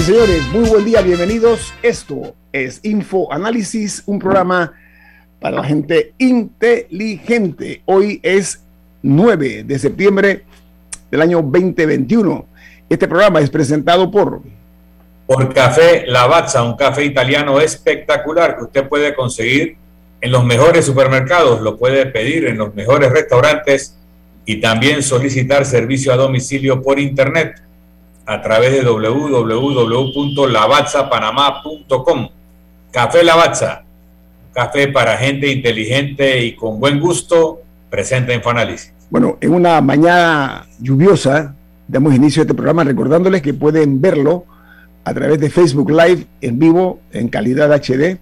Señores, muy buen día, bienvenidos. Esto es Info Análisis, un programa para la gente inteligente. Hoy es 9 de septiembre del año 2021. Este programa es presentado por... Por Café Lavazza, un café italiano espectacular que usted puede conseguir en los mejores supermercados, lo puede pedir en los mejores restaurantes y también solicitar servicio a domicilio por internet a través de www.lavazzapanamá.com. Café Lavazza, café para gente inteligente y con buen gusto, presenta Infoanálisis. Bueno, en una mañana lluviosa, damos inicio a este programa recordándoles que pueden verlo a través de Facebook Live en vivo en calidad HD.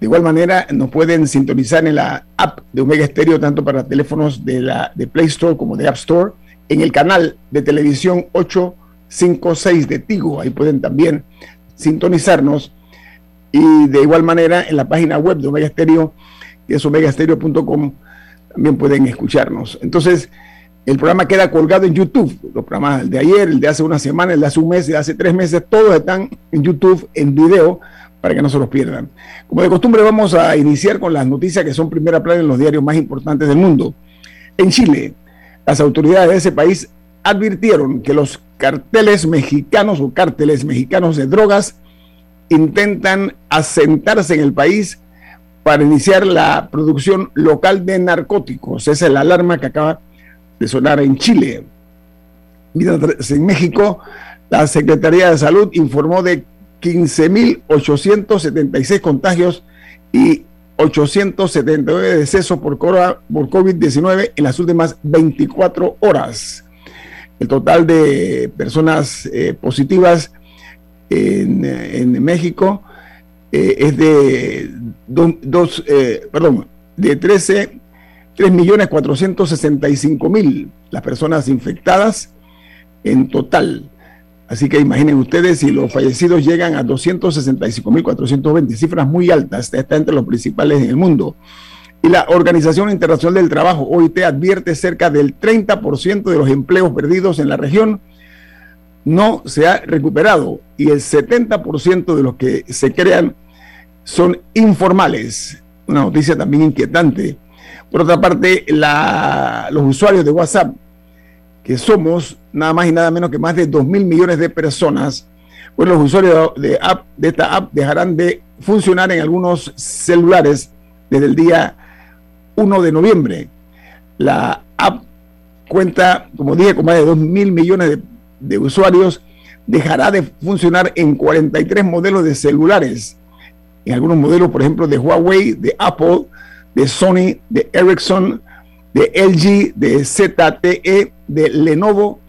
De igual manera, nos pueden sintonizar en la app de Omega Stereo, tanto para teléfonos de, la, de Play Store como de App Store, en el canal de televisión 856 de Tigo. Ahí pueden también sintonizarnos. Y de igual manera, en la página web de Omega Stereo, que es omegastereo.com, también pueden escucharnos. Entonces, el programa queda colgado en YouTube. Los programas de ayer, el de hace una semana, el de hace un mes, el de hace tres meses, todos están en YouTube en video para que no se los pierdan. Como de costumbre, vamos a iniciar con las noticias que son primera plana en los diarios más importantes del mundo. En Chile, las autoridades de ese país advirtieron que los carteles mexicanos o cárteles mexicanos de drogas intentan asentarse en el país para iniciar la producción local de narcóticos. Esa es la alarma que acaba de sonar en Chile. En México, la Secretaría de Salud informó de 15.876 contagios y 879 decesos por, por COVID-19 en las últimas 24 horas. El total de personas eh, positivas en, México eh, es de dos, eh, perdón, de 13, 3 millones 465 mil las personas infectadas en total. Así que imaginen ustedes si los fallecidos llegan a 265 mil 420, cifras muy altas, está entre los principales en el mundo. Y la Organización Internacional del Trabajo, OIT, advierte cerca del 30% de los empleos perdidos en la región no se ha recuperado y el 70% de los que se crean son informales. Una noticia también inquietante. Por otra parte, los usuarios de WhatsApp, que somos nada más y nada menos que más de 2 mil millones de personas, pues los usuarios de, app, de esta app dejarán de funcionar en algunos celulares desde el día 1 de noviembre. La app cuenta, como dije, con más de 2 mil millones de, de usuarios, dejará de funcionar en 43 modelos de celulares en algunos modelos, por ejemplo, de Huawei, de Apple, de Sony, de Ericsson, de LG, de ZTE, de Lenovo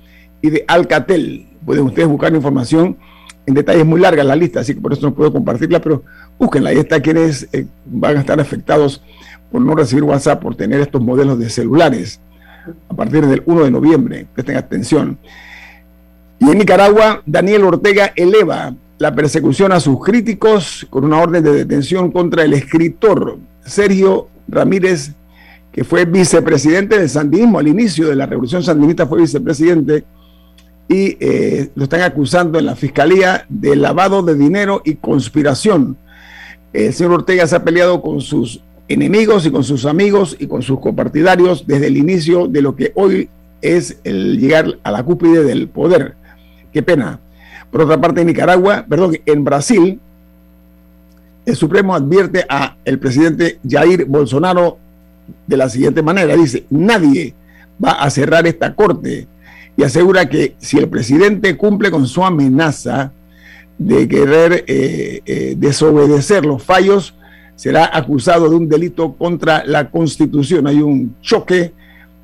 y de Alcatel. Pueden ustedes buscar información en detalles muy largas la lista, así que por eso no puedo compartirla, pero búsquenla. Ahí está quienes eh, van a estar afectados por no recibir WhatsApp, por tener estos modelos de celulares a partir del 1 de noviembre. Presten atención. Y en Nicaragua, Daniel Ortega eleva la persecución a sus críticos con una orden de detención contra el escritor Sergio Ramírez, que fue vicepresidente del sandinismo al inicio de la revolución sandinista, fue vicepresidente y eh, lo están acusando en la fiscalía de lavado de dinero y conspiración. El señor Ortega se ha peleado con sus enemigos y con sus amigos y con sus copartidarios desde el inicio de lo que hoy es el llegar a la cúpide del poder. Qué pena. Por otra parte, en Nicaragua, perdón, en Brasil, el Supremo advierte a el presidente Jair Bolsonaro de la siguiente manera, dice, nadie va a cerrar esta corte y asegura que si el presidente cumple con su amenaza de querer eh, eh, desobedecer los fallos, será acusado de un delito contra la constitución. Hay un choque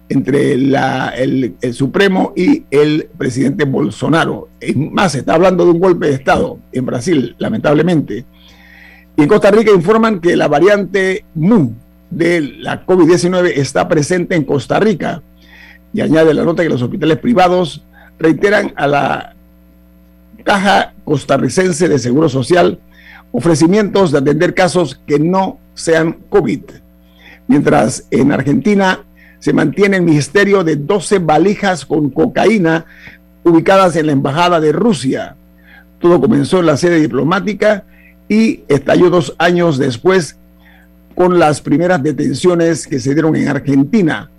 entre el, Supremo y el presidente Bolsonaro. Es más, se está hablando de un golpe de Estado en Brasil, lamentablemente. Y en Costa Rica informan que la variante MU de la COVID-19 está presente en Costa Rica. Y añade la nota que los hospitales privados reiteran a la Caja Costarricense de Seguro Social ofrecimientos de atender casos que no sean COVID. Mientras en Argentina se mantiene el misterio de 12 valijas con cocaína ubicadas en la Embajada de Rusia. Todo comenzó en la sede diplomática y estalló dos años después con las primeras detenciones que se dieron en Argentina.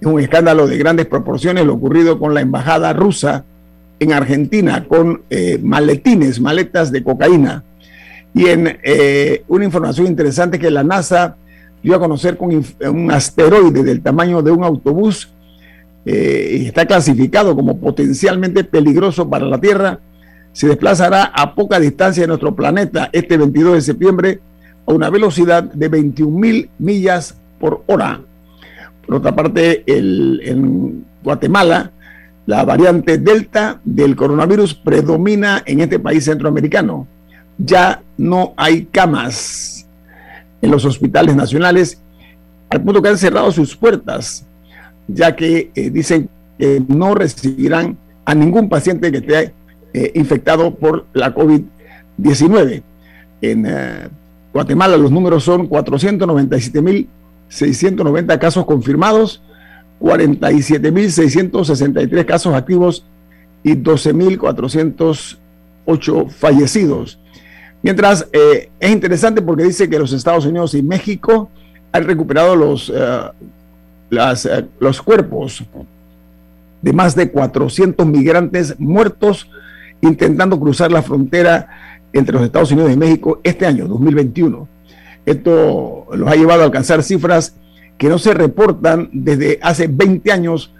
Es un escándalo de grandes proporciones lo ocurrido con la embajada rusa en Argentina, con eh, maletines, maletas de cocaína. Y en eh, una información interesante que la NASA dio a conocer con un asteroide del tamaño de un autobús eh, está clasificado como potencialmente peligroso para la Tierra, se desplazará a poca distancia de nuestro planeta este 22 de septiembre a una velocidad de 21 mil millas por hora. Por otra parte, en Guatemala, la variante Delta del coronavirus predomina en este país centroamericano. Ya no hay camas en los hospitales nacionales, al punto que han cerrado sus puertas, ya que eh, dicen que no recibirán a ningún paciente que esté eh, infectado por la COVID-19. En eh, Guatemala los números son 497.690 casos confirmados, 47.663 casos activos y 12.408 fallecidos. Mientras eh, es interesante porque dice que los Estados Unidos y México han recuperado los, eh, eh, los cuerpos de más de 400 migrantes muertos intentando cruzar la frontera entre los Estados Unidos y México este año, 2021. Esto los ha llevado a alcanzar cifras que no se reportan desde hace 20 años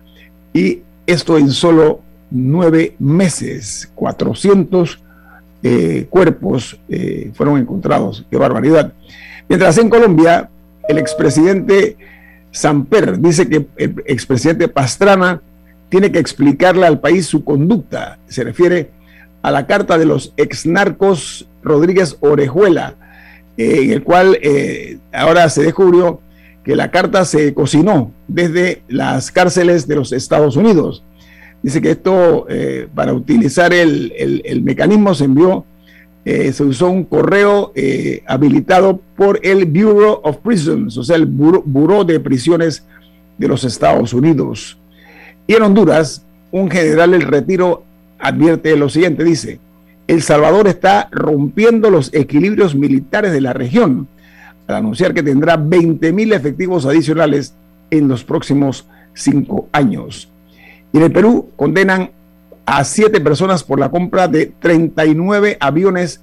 y esto en solo nueve meses. 400 eh, cuerpos eh, fueron encontrados. Qué barbaridad. Mientras en Colombia, el expresidente Samper dice que el expresidente Pastrana tiene que explicarle al país su conducta. Se refiere a la carta de los exnarcos Rodríguez Orejuela, eh, en el cual ahora se descubrió que la carta se cocinó desde las cárceles de los Estados Unidos. Dice que esto, eh, para utilizar el, mecanismo, se envió, eh, se usó un correo eh, habilitado por el Bureau of Prisons, o sea, el Buró de Prisiones de los Estados Unidos. Y en Honduras, un general del retiro advierte lo siguiente, dice, El Salvador está rompiendo los equilibrios militares de la región al anunciar que tendrá 20 mil efectivos adicionales en los próximos cinco años. Y en el Perú condenan a siete personas por la compra de 39 aviones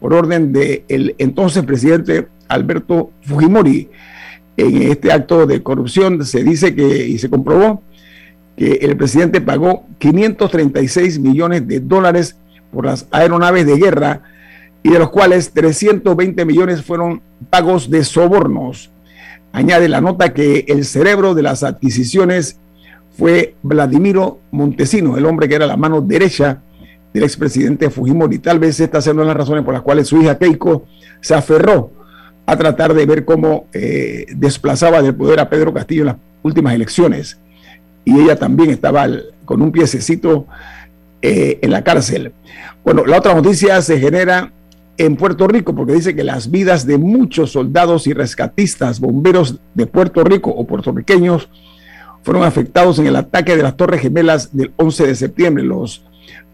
por orden del entonces presidente Alberto Fujimori. En este acto de corrupción se dice que, y se comprobó, que el presidente pagó 536 millones de dólares por las aeronaves de guerra y de los cuales 320 millones fueron pagos de sobornos. Añade la nota que el cerebro de las adquisiciones fue Vladimiro Montesino, el hombre que era la mano derecha del expresidente Fujimori. Tal vez estas sean las razones por las cuales su hija Keiko se aferró a tratar de ver cómo eh, desplazaba del poder a Pedro Castillo en las últimas elecciones. Y ella también estaba con un piececito eh, en la cárcel. Bueno, la otra noticia se genera en Puerto Rico, porque dice que las vidas de muchos soldados y rescatistas, bomberos de Puerto Rico o puertorriqueños, fueron afectados en el ataque de las Torres Gemelas del 11 de septiembre. Los,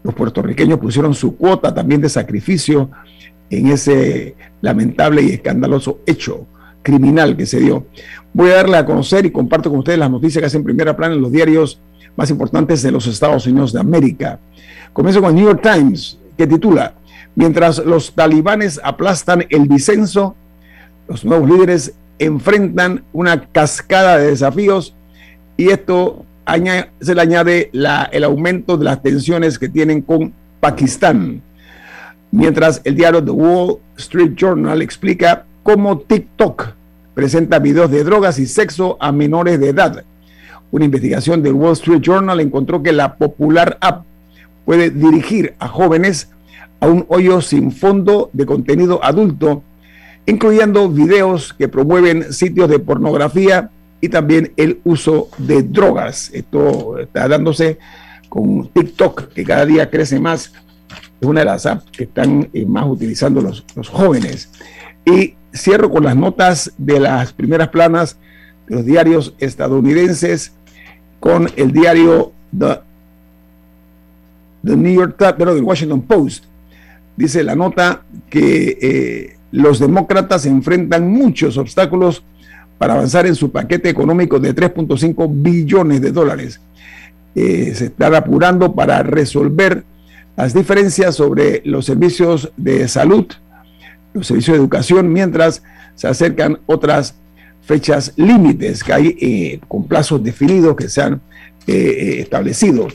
los puertorriqueños pusieron su cuota también de sacrificio en ese lamentable y escandaloso hecho criminal que se dio. Voy a darle a conocer y comparto con ustedes las noticias que hacen primera plana en los diarios más importantes de los Estados Unidos de América. Comienzo con New York Times, que titula Mientras los talibanes aplastan el disenso, los nuevos líderes enfrentan una cascada de desafíos y esto se le añade el aumento de las tensiones que tienen con Pakistán. Mientras el diario The Wall Street Journal explica cómo TikTok presenta videos de drogas y sexo a menores de edad. Una investigación del Wall Street Journal encontró que la popular app puede dirigir a jóvenes a un hoyo sin fondo de contenido adulto, incluyendo videos que promueven sitios de pornografía y también el uso de drogas. Esto está dándose con TikTok, que cada día crece más. Es una de las apps que están eh, más utilizando los, los jóvenes. Y cierro con las notas de las primeras planas de los diarios estadounidenses con el diario The, New York Times, pero del Washington Post. Dice la nota que eh, los demócratas enfrentan muchos obstáculos para avanzar en su paquete económico de 3.5 billones de dólares. Eh, se están apurando para resolver las diferencias sobre los servicios de salud, los servicios de educación, mientras se acercan otras fechas límites que hay eh, con plazos definidos que se han eh, establecido.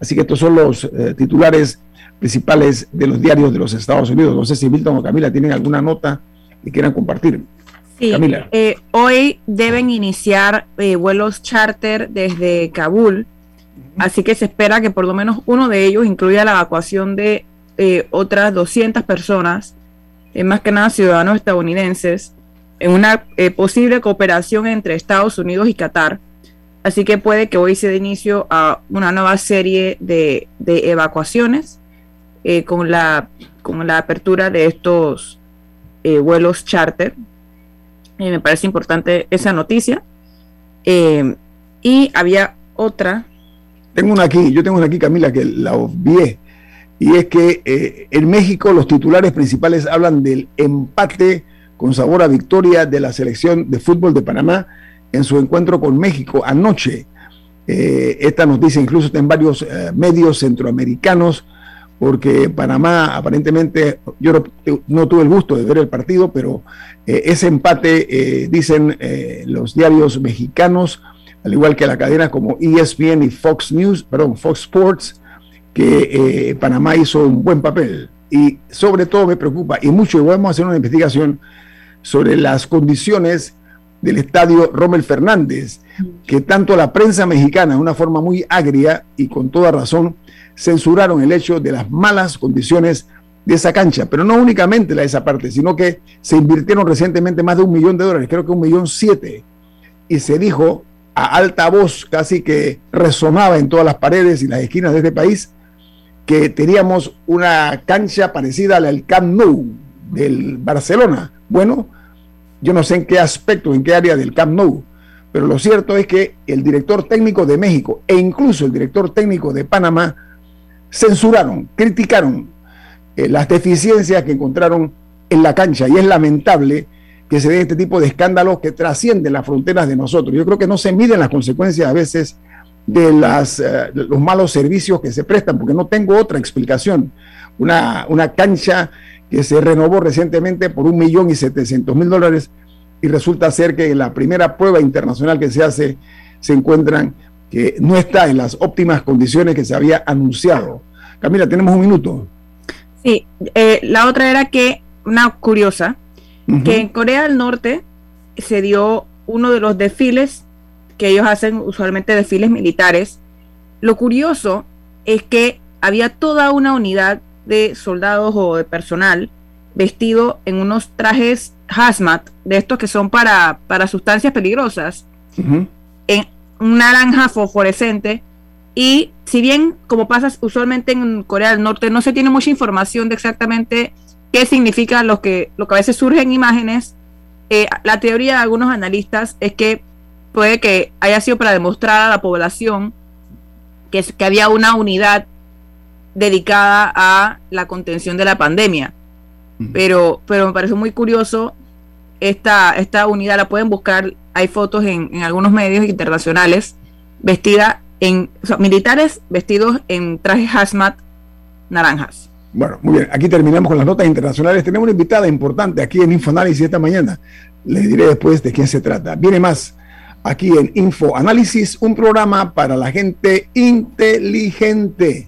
Así que estos son los titulares principales de los diarios de los Estados Unidos. No sé si Milton o Camila tienen alguna nota que quieran compartir. Sí, eh, hoy deben iniciar eh, vuelos charter desde Kabul, así que se espera que por lo menos uno de ellos incluya la evacuación de eh, otras 200 personas, más que nada ciudadanos estadounidenses, en una posible cooperación entre Estados Unidos y Qatar. Así que puede que hoy se dé inicio a una nueva serie de, de evacuaciones con, la, con la apertura de estos vuelos charter eh, me parece importante esa noticia. Eh, y había otra. Tengo una aquí, yo tengo una aquí, Camila, que la obvié. Y es que eh, en México los titulares principales hablan del empate con sabor a victoria de la selección de fútbol de Panamá en su encuentro con México anoche. esta noticia incluso está en varios medios centroamericanos porque Panamá aparentemente, yo no, tuve el gusto de ver el partido, pero eh, ese empate, eh, dicen eh, los diarios mexicanos, al igual que la cadena como ESPN y Fox News, perdón, Fox Sports, que Panamá hizo un buen papel. Y sobre todo me preocupa, y mucho, y vamos a hacer una investigación sobre las condiciones del estadio Rommel Fernández, que tanto la prensa mexicana, de una forma muy agria y con toda razón, censuraron el hecho de las malas condiciones de esa cancha, pero no únicamente la de esa parte, sino que se invirtieron recientemente más de un millón de dólares, creo que un millón siete, y se dijo a alta voz, casi que resonaba en todas las paredes y las esquinas de este país, que teníamos una cancha parecida a la del Camp Nou del Barcelona. Bueno, yo no sé en qué aspecto, en qué área del Camp Nou, pero lo cierto es que el director técnico de México e incluso el director técnico de Panamá censuraron, criticaron eh, las deficiencias que encontraron en la cancha y es lamentable que se den este tipo de escándalos que trascienden las fronteras de nosotros. Yo creo que no se miden las consecuencias a veces de, eh, los malos servicios que se prestan, porque no tengo otra explicación. Una, una cancha que se renovó recientemente por un millón y setecientos mil dólares y resulta ser que en la primera prueba internacional que se hace se encuentran que no está en las óptimas condiciones que se había anunciado. Camila, tenemos un minuto. Sí, eh, la otra era que, una curiosa, que en Corea del Norte se dio uno de los desfiles que ellos hacen usualmente desfiles militares. Lo curioso es que había toda una unidad de soldados o de personal vestido en unos trajes hazmat, de estos que son para, para sustancias peligrosas, en, un naranja fosforescente. Y si bien, como pasa usualmente en Corea del Norte, no se tiene mucha información de exactamente qué significa lo que, lo que a veces surge en imágenes, eh, la teoría de algunos analistas es que puede que haya sido para demostrar a la población que, que había una unidad dedicada a la contención de la pandemia. Pero, pero me parece muy curioso esta, esta unidad, la pueden buscar hay fotos en, algunos medios internacionales vestida en militares vestidos en trajes hazmat naranjas. Bueno, muy bien. Aquí terminamos con las notas internacionales. Tenemos una invitada importante aquí en Infoanálisis esta mañana. Les diré después de quién se trata. Viene más aquí en Infoanálisis, un programa para la gente inteligente.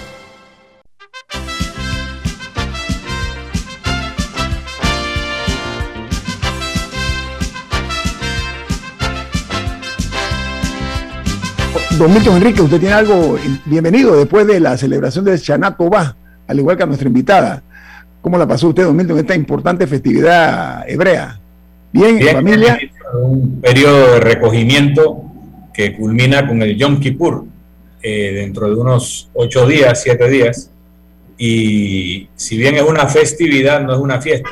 Don Milton Enrique, usted tiene algo bienvenido después de la celebración de Chanato Va, al igual que a nuestra invitada. ¿Cómo la pasó usted, don Milton, esta importante festividad hebrea? Bien, Bien familia. Un periodo de recogimiento que culmina con el Yom Kippur eh, dentro de unos ocho días, siete días. Y si bien es una festividad, no es una fiesta.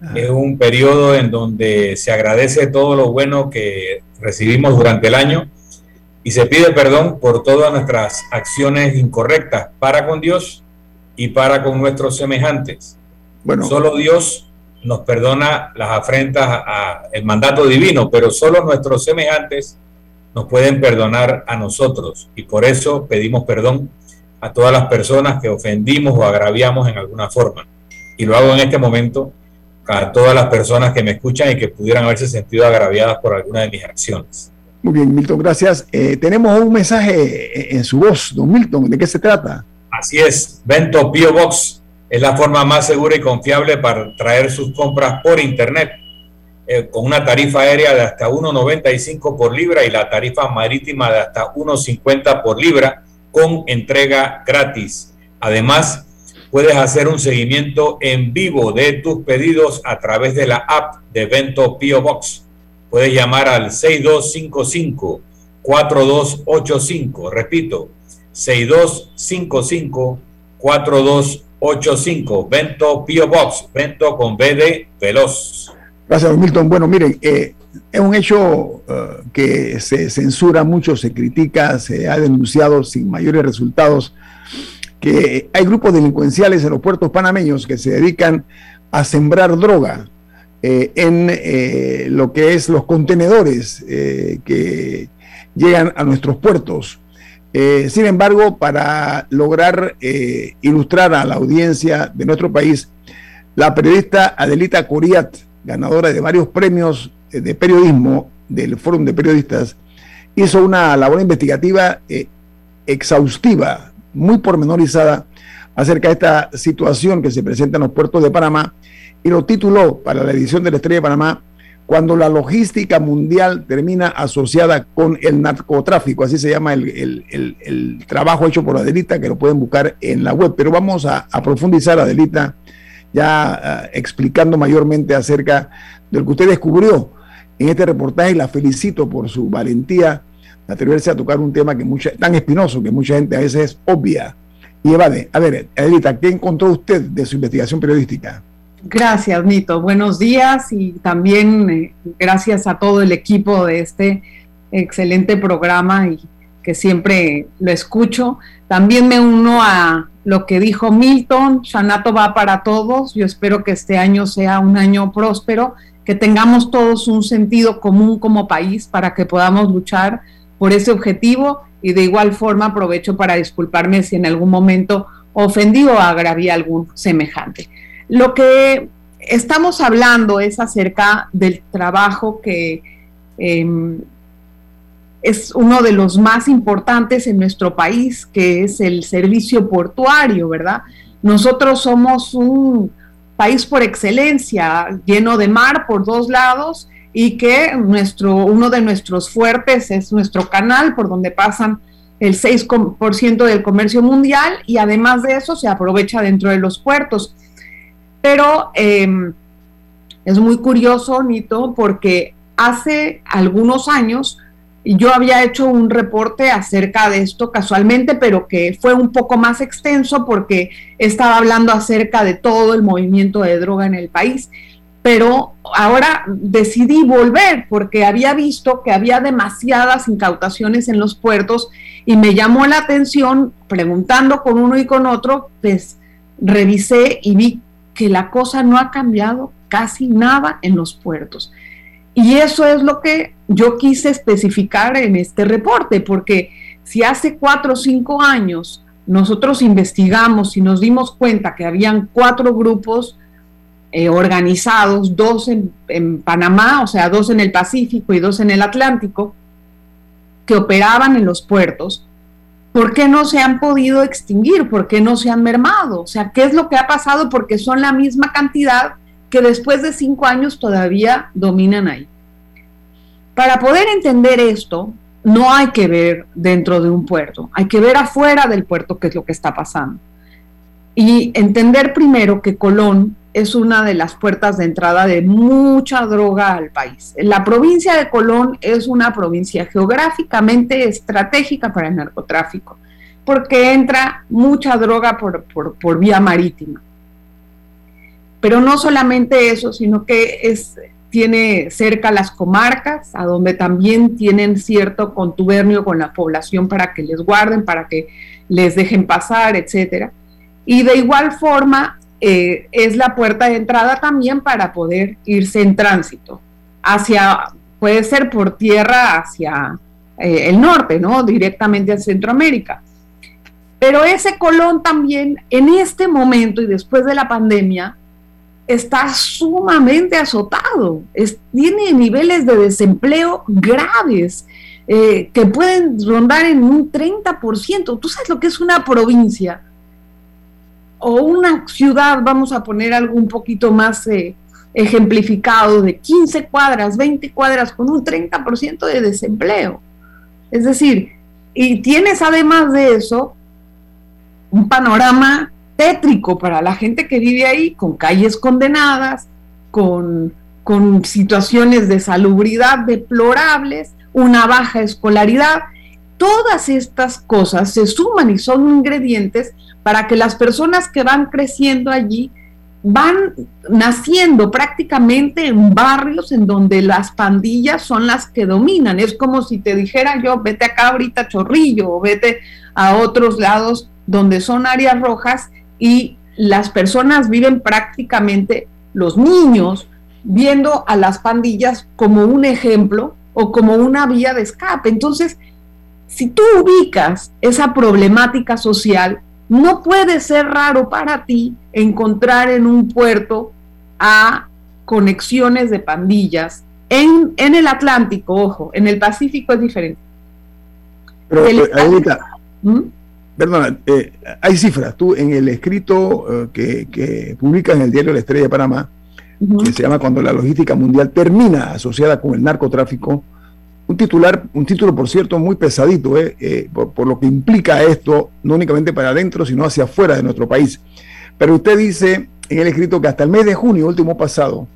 Ah. Es un periodo en donde se agradece todo lo bueno que recibimos durante el año y se pide perdón por todas nuestras acciones incorrectas para con Dios y para con nuestros semejantes. Bueno, Solo Dios nos perdona las afrentas al mandato divino, pero solo nuestros semejantes nos pueden perdonar a nosotros. Y por eso pedimos perdón a todas las personas que ofendimos o agraviamos en alguna forma. Y lo hago en este momento a todas las personas que me escuchan y que pudieran haberse sentido agraviadas por alguna de mis acciones. Muy bien, Milton, gracias. Eh, tenemos un mensaje en- su voz, don Milton. ¿De qué se trata? Así es, Vento Pio Box es la forma más segura y confiable para traer sus compras por internet, eh, con una tarifa aérea de hasta 1.95 por libra y la tarifa marítima de hasta 1.50 por libra con entrega gratis. Además, puedes hacer un seguimiento en vivo de tus pedidos a través de la app de Vento Pio Box. Puedes llamar al 6255 4285, repito, 6255 4285, Vento Pio Box, Vento con B de Veloz. Gracias, Milton. Bueno, miren, eh, es un hecho eh, que se censura mucho, se critica, se ha denunciado sin mayores resultados que hay grupos delincuenciales en los puertos panameños que se dedican a sembrar droga eh, en eh, lo que es los contenedores eh, que llegan a nuestros puertos. Sin embargo, para lograr ilustrar a la audiencia de nuestro país, la periodista Adelita Coriat, ganadora de varios premios de periodismo del Fórum de Periodistas, hizo una labor investigativa exhaustiva, muy pormenorizada, acerca de esta situación que se presenta en los puertos de Panamá y lo tituló para la edición de la Estrella de Panamá cuando la logística mundial termina asociada con el narcotráfico, así se llama el, el- el- trabajo hecho por Adelita, que lo pueden buscar en la web, pero vamos a, profundizar, Adelita, ya ah, explicando mayormente acerca de lo que usted descubrió en este reportaje la felicito por su valentía de atreverse a tocar un tema que mucha, tan espinoso que mucha gente a veces es obvia y evade. A ver, Adelita, ¿qué encontró usted de su investigación periodística? Gracias, Nito. Buenos días y también eh, gracias a todo el equipo de este excelente programa y que siempre lo escucho. También me uno a lo que dijo Milton, Shanato va para todos. Yo espero que este año sea un año próspero, que tengamos todos un sentido común como país para que podamos luchar por ese objetivo y de igual forma aprovecho para disculparme si en algún momento ofendí o agravié a algún semejante. Lo que estamos hablando es acerca del trabajo que eh, es uno de los más importantes en nuestro país, que es el servicio portuario, ¿verdad? Nosotros somos un, país por excelencia, lleno de mar por dos lados y que nuestro, uno de nuestros fuertes es nuestro canal por donde pasan el 6% del comercio mundial y además de eso se aprovecha dentro de los puertos. Pero em, es muy curioso, Nito, porque hace algunos años yo había hecho un reporte acerca de esto casualmente, pero que fue un poco más extenso porque estaba hablando acerca de todo el movimiento de droga en el país. Pero ahora decidí volver porque había visto que había demasiadas incautaciones en los puertos y me llamó la atención preguntando con uno y con otro, pues revisé y vi que la cosa no ha cambiado casi nada en los puertos. Y eso es lo que yo quise especificar en este reporte, porque si hace cuatro o cinco años nosotros investigamos y nos dimos cuenta que habían cuatro grupos eh, organizados, dos en, en, Panamá, o sea, dos en el Pacífico y dos en el Atlántico, que operaban en los puertos, ¿por qué no se han podido extinguir? ¿Por qué no se han mermado? O sea, ¿qué es lo que ha pasado? Porque son la misma cantidad que después de cinco años todavía dominan ahí. Para poder entender esto, no hay que ver dentro de un puerto, hay que ver afuera del puerto qué es lo que está pasando. Y entender primero que Colón es una de las puertas de entrada de mucha droga al país. La provincia de Colón es una provincia geográficamente estratégica para el narcotráfico, porque entra mucha droga por, por vía marítima. Pero no solamente eso, sino que es, tiene cerca las comarcas, a donde también tienen cierto contubernio con la población para que les guarden, para que les dejen pasar, etcétera. Y de igual forma eh, es la puerta de entrada también para poder irse en tránsito hacia, puede ser por tierra hacia eh, el norte, ¿no? Directamente a Centroamérica. Pero ese Colón también en este momento y después de la pandemia está sumamente azotado, tiene niveles de desempleo graves eh, que pueden rondar en un 30%. ¿Tú sabes lo que es una provincia? O una ciudad, vamos a poner algo un poquito más eh, ejemplificado, de 15 cuadras, 20 cuadras, con un 30% de desempleo. Es decir, y tienes además de eso un panorama tétrico para la gente que vive ahí, con calles condenadas, con, con situaciones de salubridad deplorables, una baja escolaridad. Todas estas cosas se suman y son ingredientes para que las personas que van creciendo allí van naciendo prácticamente en barrios en donde las pandillas son las que dominan. Es como si te dijera yo, vete acá ahorita Chorrillo o vete a otros lados donde son áreas rojas y las personas viven prácticamente, los niños, viendo a las pandillas como un ejemplo o como una vía de escape. Entonces, si tú ubicas esa problemática social, no puede ser raro para ti encontrar en un puerto a conexiones de pandillas. En, en el Atlántico, ojo, en el Pacífico es diferente. Pero, ¿Mm? Perdona, eh, hay cifras. Tú en el escrito eh, que, que publicas en el diario La Estrella de Panamá, que se llama Cuando la logística mundial termina asociada con el narcotráfico, un titular, un título, por cierto, muy pesadito, eh, por, lo que implica esto, no únicamente para adentro, sino hacia afuera de nuestro país. Pero usted dice en el escrito que hasta el mes de junio, último pasado,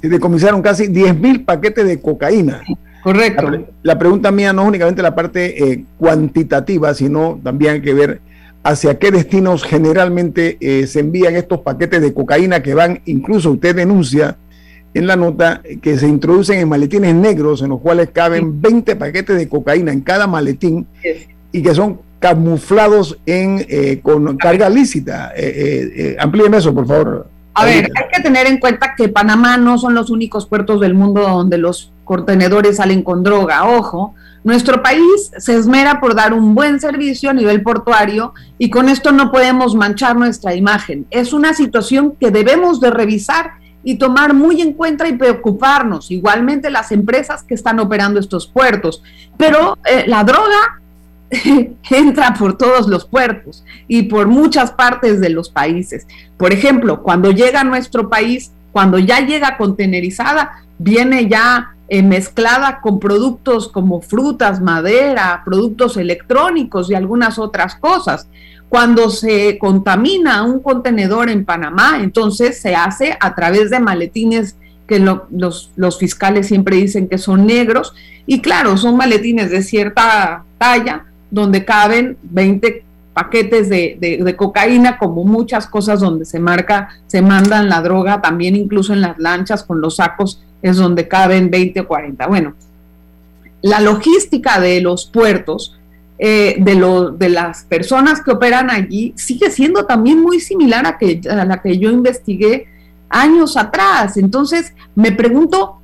se decomisaron casi 10 mil paquetes de cocaína. Correcto. La, pregunta mía no es únicamente la parte eh, cuantitativa, sino también hay que ver hacia qué destinos generalmente eh, se envían estos paquetes de cocaína que van, incluso usted denuncia en la nota que se introducen en maletines negros en los cuales caben 20 paquetes de cocaína en cada maletín y que son camuflados en eh, con carga lícita. Eh, amplíeme eso, por favor. A ver, hay que tener en cuenta que Panamá no son los únicos puertos del mundo donde los contenedores salen con droga. Ojo, nuestro país se esmera por dar un buen servicio a nivel portuario y con esto no podemos manchar nuestra imagen. Es una situación que debemos de revisar y tomar muy en cuenta y preocuparnos. Igualmente las empresas que están operando estos puertos. Pero eh, la droga entra por todos los puertos y por muchas partes de los países. Por ejemplo, cuando llega a nuestro país, cuando ya llega contenerizada, viene ya eh, mezclada con productos como frutas, madera, productos electrónicos y algunas otras cosas. Cuando se contamina un contenedor en Panamá, entonces se hace a través de maletines que los, los fiscales siempre dicen que son negros. Y claro, son maletines de cierta talla donde caben 20 paquetes de, cocaína, como muchas cosas donde se marca, se mandan la droga, también incluso en las lanchas con los sacos es donde caben 20 o 40. Bueno, la logística de los puertos, eh, de, de las personas que operan allí, sigue siendo también muy similar a, que, a la que yo investigué años atrás. Entonces, me pregunto,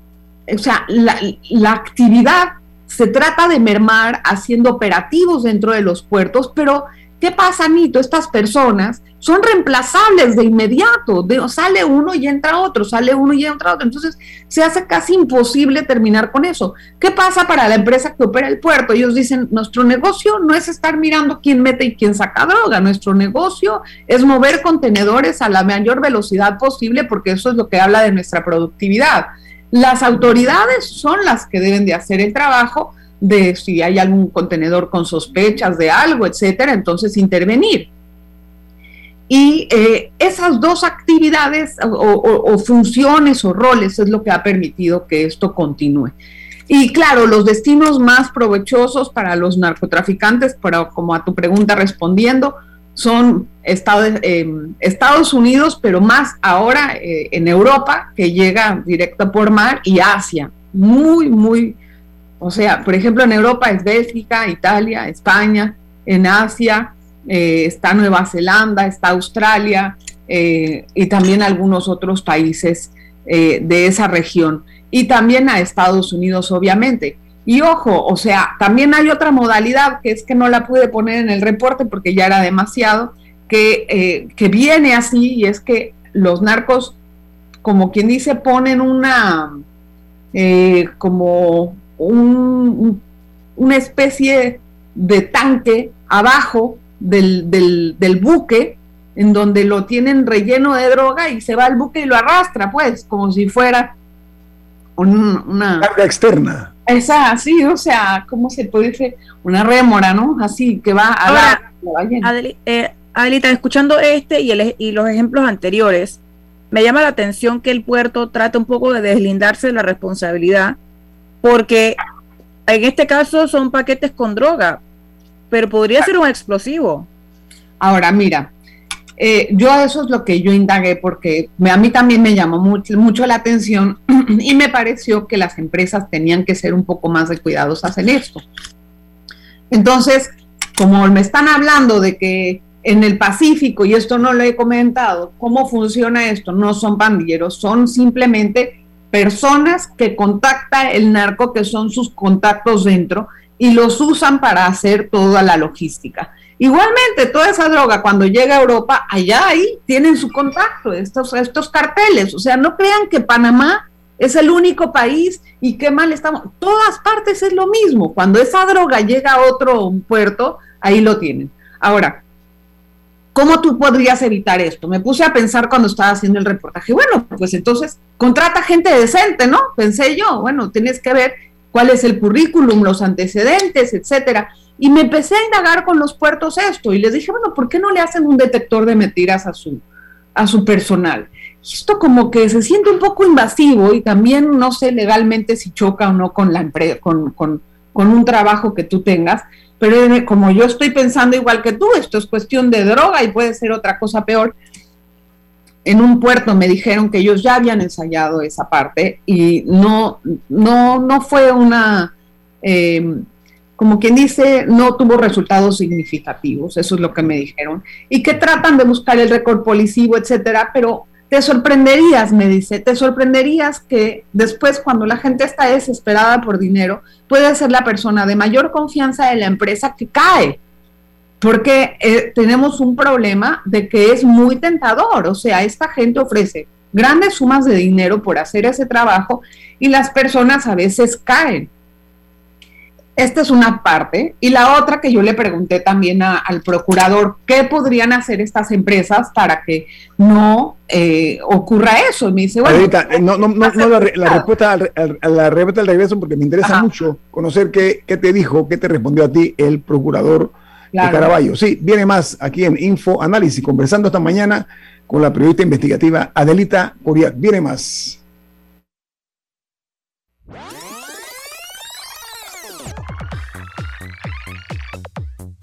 o sea, la, la actividad se trata de mermar haciendo operativos dentro de los puertos, pero ¿qué pasa, Nito? Estas personas son reemplazables de inmediato. sale uno y entra otro, sale uno y entra otro. Entonces se hace casi imposible terminar con eso. ¿Qué pasa para la empresa que opera el puerto? Ellos dicen, nuestro negocio no es estar mirando quién mete y quién saca droga. Nuestro negocio es mover contenedores a la mayor velocidad posible porque eso es lo que habla de nuestra productividad. Las autoridades son las que deben de hacer el trabajo de si hay algún contenedor con sospechas de algo, etcétera, entonces intervenir. Y eh, esas dos actividades o, funciones o roles es lo que ha permitido que esto continúe. Y claro, los destinos más provechosos para los narcotraficantes, pero como a tu pregunta respondiendo, son Estados, em, Estados Unidos, pero más ahora eh, en Europa, que llega directo por mar, y Asia. Muy, muy, o sea, por ejemplo, en Europa es Bélgica, Italia, España, en Asia eh, está Nueva Zelanda, está Australia eh, y también algunos otros países de esa región. Y también a Estados Unidos, obviamente. Y ojo, o sea, también hay otra modalidad que es que no la pude poner en el reporte porque ya era demasiado, que, eh, que viene así y es que los narcos, como quien dice, ponen una, eh, como un, una especie de tanque abajo del, del, del buque en donde lo tienen relleno de droga y se va al buque y lo arrastra, pues, como si fuera una carga externa. Esa, así, o sea, ¿cómo se puede decir? Una rémora, ¿no? Así, que va a la, eh, Adelita, escuchando este y, el, y los ejemplos anteriores, me llama la atención que el puerto trata un poco de deslindarse de la responsabilidad, porque en este caso son paquetes con droga, pero podría ser un explosivo. Ahora, mira, eh, yo eso es lo que yo indagué porque a mí también me llamó mucho, mucho, la atención y me pareció que las empresas tenían que ser un poco más de cuidadosas en esto. Entonces, como me están hablando de que en el Pacífico, y esto no lo he comentado, ¿cómo funciona esto? No son pandilleros, son simplemente personas que contacta el narco, que son sus contactos dentro, y los usan para hacer toda la logística. Igualmente, toda esa droga cuando llega a Europa, allá ahí tienen su contacto, estos, estos carteles. O sea, no crean que Panamá es el único país y qué mal estamos. Todas partes es lo mismo. Cuando esa droga llega a otro puerto, ahí lo tienen. Ahora, ¿cómo tú podrías evitar esto? Me puse a pensar cuando estaba haciendo el reportaje. Bueno, pues entonces contrata gente decente, ¿no? Pensé yo, bueno, tienes que ver cuál es el currículum, los antecedentes, etcétera. Y me empecé a indagar con los puertos esto y les dije, bueno, ¿por qué no le hacen un detector de mentiras a su, a su personal? esto como que se siente un poco invasivo y también no sé legalmente si choca o no con la empresa, con, con, con un trabajo que tú tengas, pero como yo estoy pensando igual que tú, esto es cuestión de droga y puede ser otra cosa peor. En un puerto me dijeron que ellos ya habían ensayado esa parte y no, no, no fue una, eh, como quien dice, no tuvo resultados significativos, eso es lo que me dijeron, y que tratan de buscar el récord policivo, etcétera, pero te sorprenderías, me dice, te sorprenderías que después cuando la gente está desesperada por dinero, puede ser la persona de mayor confianza de la empresa que cae, porque eh, tenemos un problema de que es muy tentador, o sea, esta gente ofrece grandes sumas de dinero por hacer ese trabajo y las personas a veces caen esta es una parte. Y la otra que yo le pregunté también al procurador, ¿qué podrían hacer estas empresas para que no eh, ocurra eso? Y me dice, bueno, eh, no, no, no, la, respuesta a la respuesta al regreso, porque me interesa mucho conocer qué, qué, te dijo, qué te respondió a ti el procurador de Caraballo. Sí, viene más aquí en Info Análisis, conversando esta mañana con la periodista investigativa Adelita Coriat. Viene más.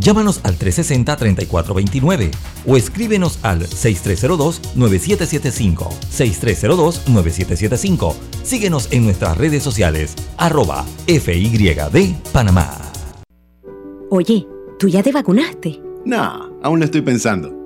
Llámanos al 360-3429 o escríbenos al 6302-9775. 6302-9775. Síguenos en nuestras redes sociales, arroba FYD Panamá. Oye, ¿tú ya te vacunaste? No, aún lo estoy pensando.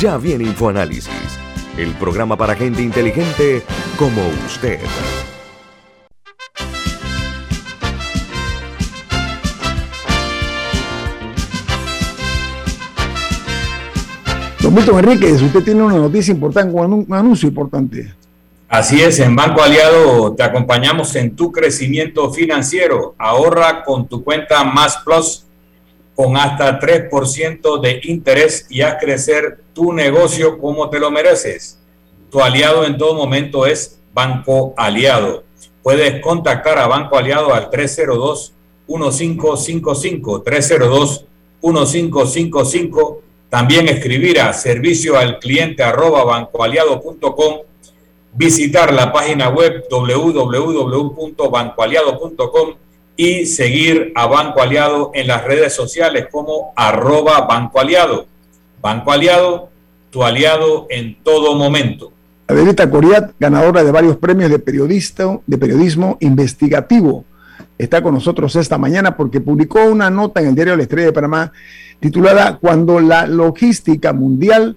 Ya viene InfoAnálisis, el programa para gente inteligente como usted. Don Milton Enríquez, usted tiene una noticia importante, un anuncio importante. Así es, en Banco Aliado te acompañamos en tu crecimiento financiero. Ahorra con tu cuenta Más Plus con hasta 3% de interés y haz crecer tu negocio como te lo mereces. Tu aliado en todo momento es Banco Aliado. Puedes contactar a Banco Aliado al 302-1555, 302-1555. También escribir a servicio al cliente arroba bancoaliado.com. Visitar la página web www.bancoaliado.com y seguir a Banco Aliado en las redes sociales como arroba Banco Aliado. Banco Aliado, tu aliado en todo momento. Adelita Coriat, ganadora de varios premios de periodista, de periodismo investigativo, está con nosotros esta mañana porque publicó una nota en el diario La Estrella de Panamá titulada Cuando la logística mundial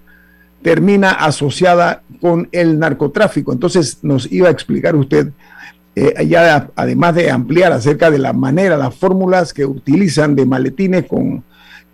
termina asociada con el narcotráfico. Entonces nos iba a explicar usted eh, ya además de ampliar acerca de la manera, las fórmulas que utilizan de maletines con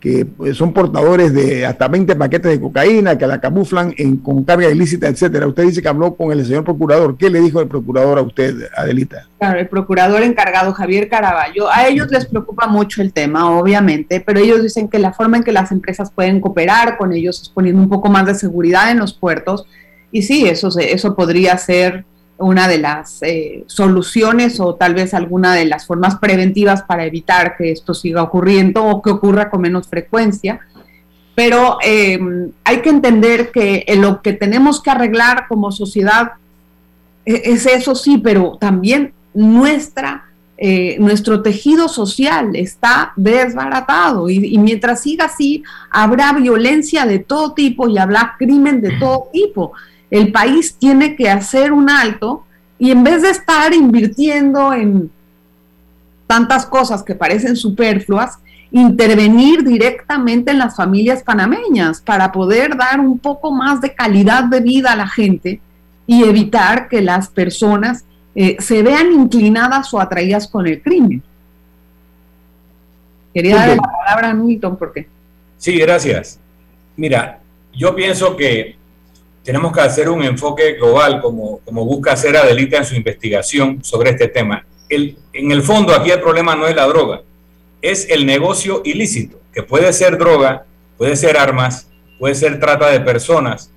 que pues, son portadores de hasta 20 paquetes de cocaína, que la camuflan en, con carga ilícita, etcétera. Usted dice que habló con el señor procurador. ¿Qué le dijo el procurador a usted, Adelita? Claro, el procurador encargado, Javier Caraballo, a ellos les preocupa mucho el tema, obviamente, pero ellos dicen que la forma en que las empresas pueden cooperar con ellos es poniendo un poco más de seguridad en los puertos. Y sí, eso, eso podría ser una de las eh, soluciones o tal vez alguna de las formas preventivas para evitar que esto siga ocurriendo o que ocurra con menos frecuencia. Pero eh, hay que entender que lo que tenemos que arreglar como sociedad e, es eso sí, pero también nuestra, eh, nuestro tejido social está desbaratado y, y, mientras siga así, habrá violencia de todo tipo y habrá crimen de todo tipo el país tiene que hacer un alto y en vez de estar invirtiendo en tantas cosas que parecen superfluas, intervenir directamente en las familias panameñas para poder dar un poco más de calidad de vida a la gente y evitar que las personas eh, se vean inclinadas o atraídas con el crimen. Quería darle la palabra a Milton porque... Sí, gracias. Mira, yo pienso que tenemos que hacer un enfoque global como, como busca hacer Adelita en su investigación sobre este tema. En el fondo aquí el problema no es la droga, es el negocio ilícito, que puede ser droga, puede ser armas, puede ser trata de personas.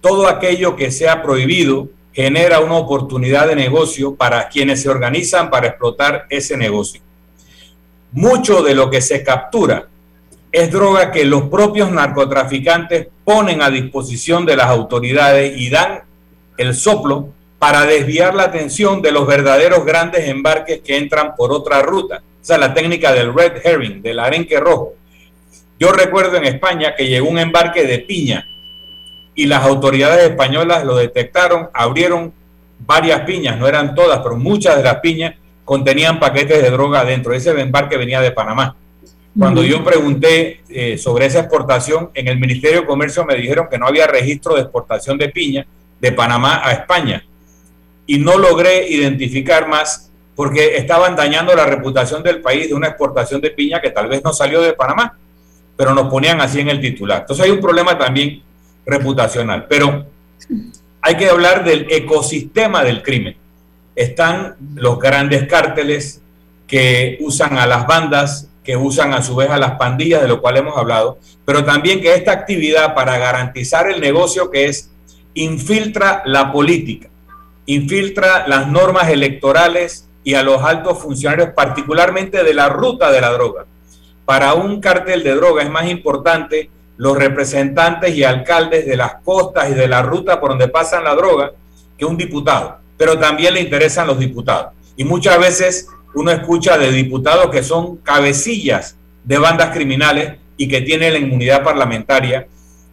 Todo aquello que sea prohibido genera una oportunidad de negocio para quienes se organizan para explotar ese negocio. Mucho de lo que se captura es droga que los propios narcotraficantes ponen a disposición de las autoridades y dan el soplo para desviar la atención de los verdaderos grandes embarques que entran por otra ruta. O sea, la técnica del red herring, del arenque rojo. Yo recuerdo en España que llegó un embarque de piña y las autoridades españolas lo detectaron, abrieron varias piñas, no eran todas, pero muchas de las piñas contenían paquetes de droga adentro. Ese embarque venía de Panamá. Cuando yo pregunté eh, sobre esa exportación, en el Ministerio de Comercio me dijeron que no había registro de exportación de piña de Panamá a España. Y no logré identificar más porque estaban dañando la reputación del país de una exportación de piña que tal vez no salió de Panamá, pero nos ponían así en el titular. Entonces hay un problema también reputacional. Pero hay que hablar del ecosistema del crimen. Están los grandes cárteles que usan a las bandas que usan a su vez a las pandillas, de lo cual hemos hablado, pero también que esta actividad para garantizar el negocio que es, infiltra la política, infiltra las normas electorales y a los altos funcionarios, particularmente de la ruta de la droga. Para un cartel de droga es más importante los representantes y alcaldes de las costas y de la ruta por donde pasan la droga que un diputado, pero también le interesan los diputados. Y muchas veces uno escucha de diputados que son cabecillas de bandas criminales y que tienen la inmunidad parlamentaria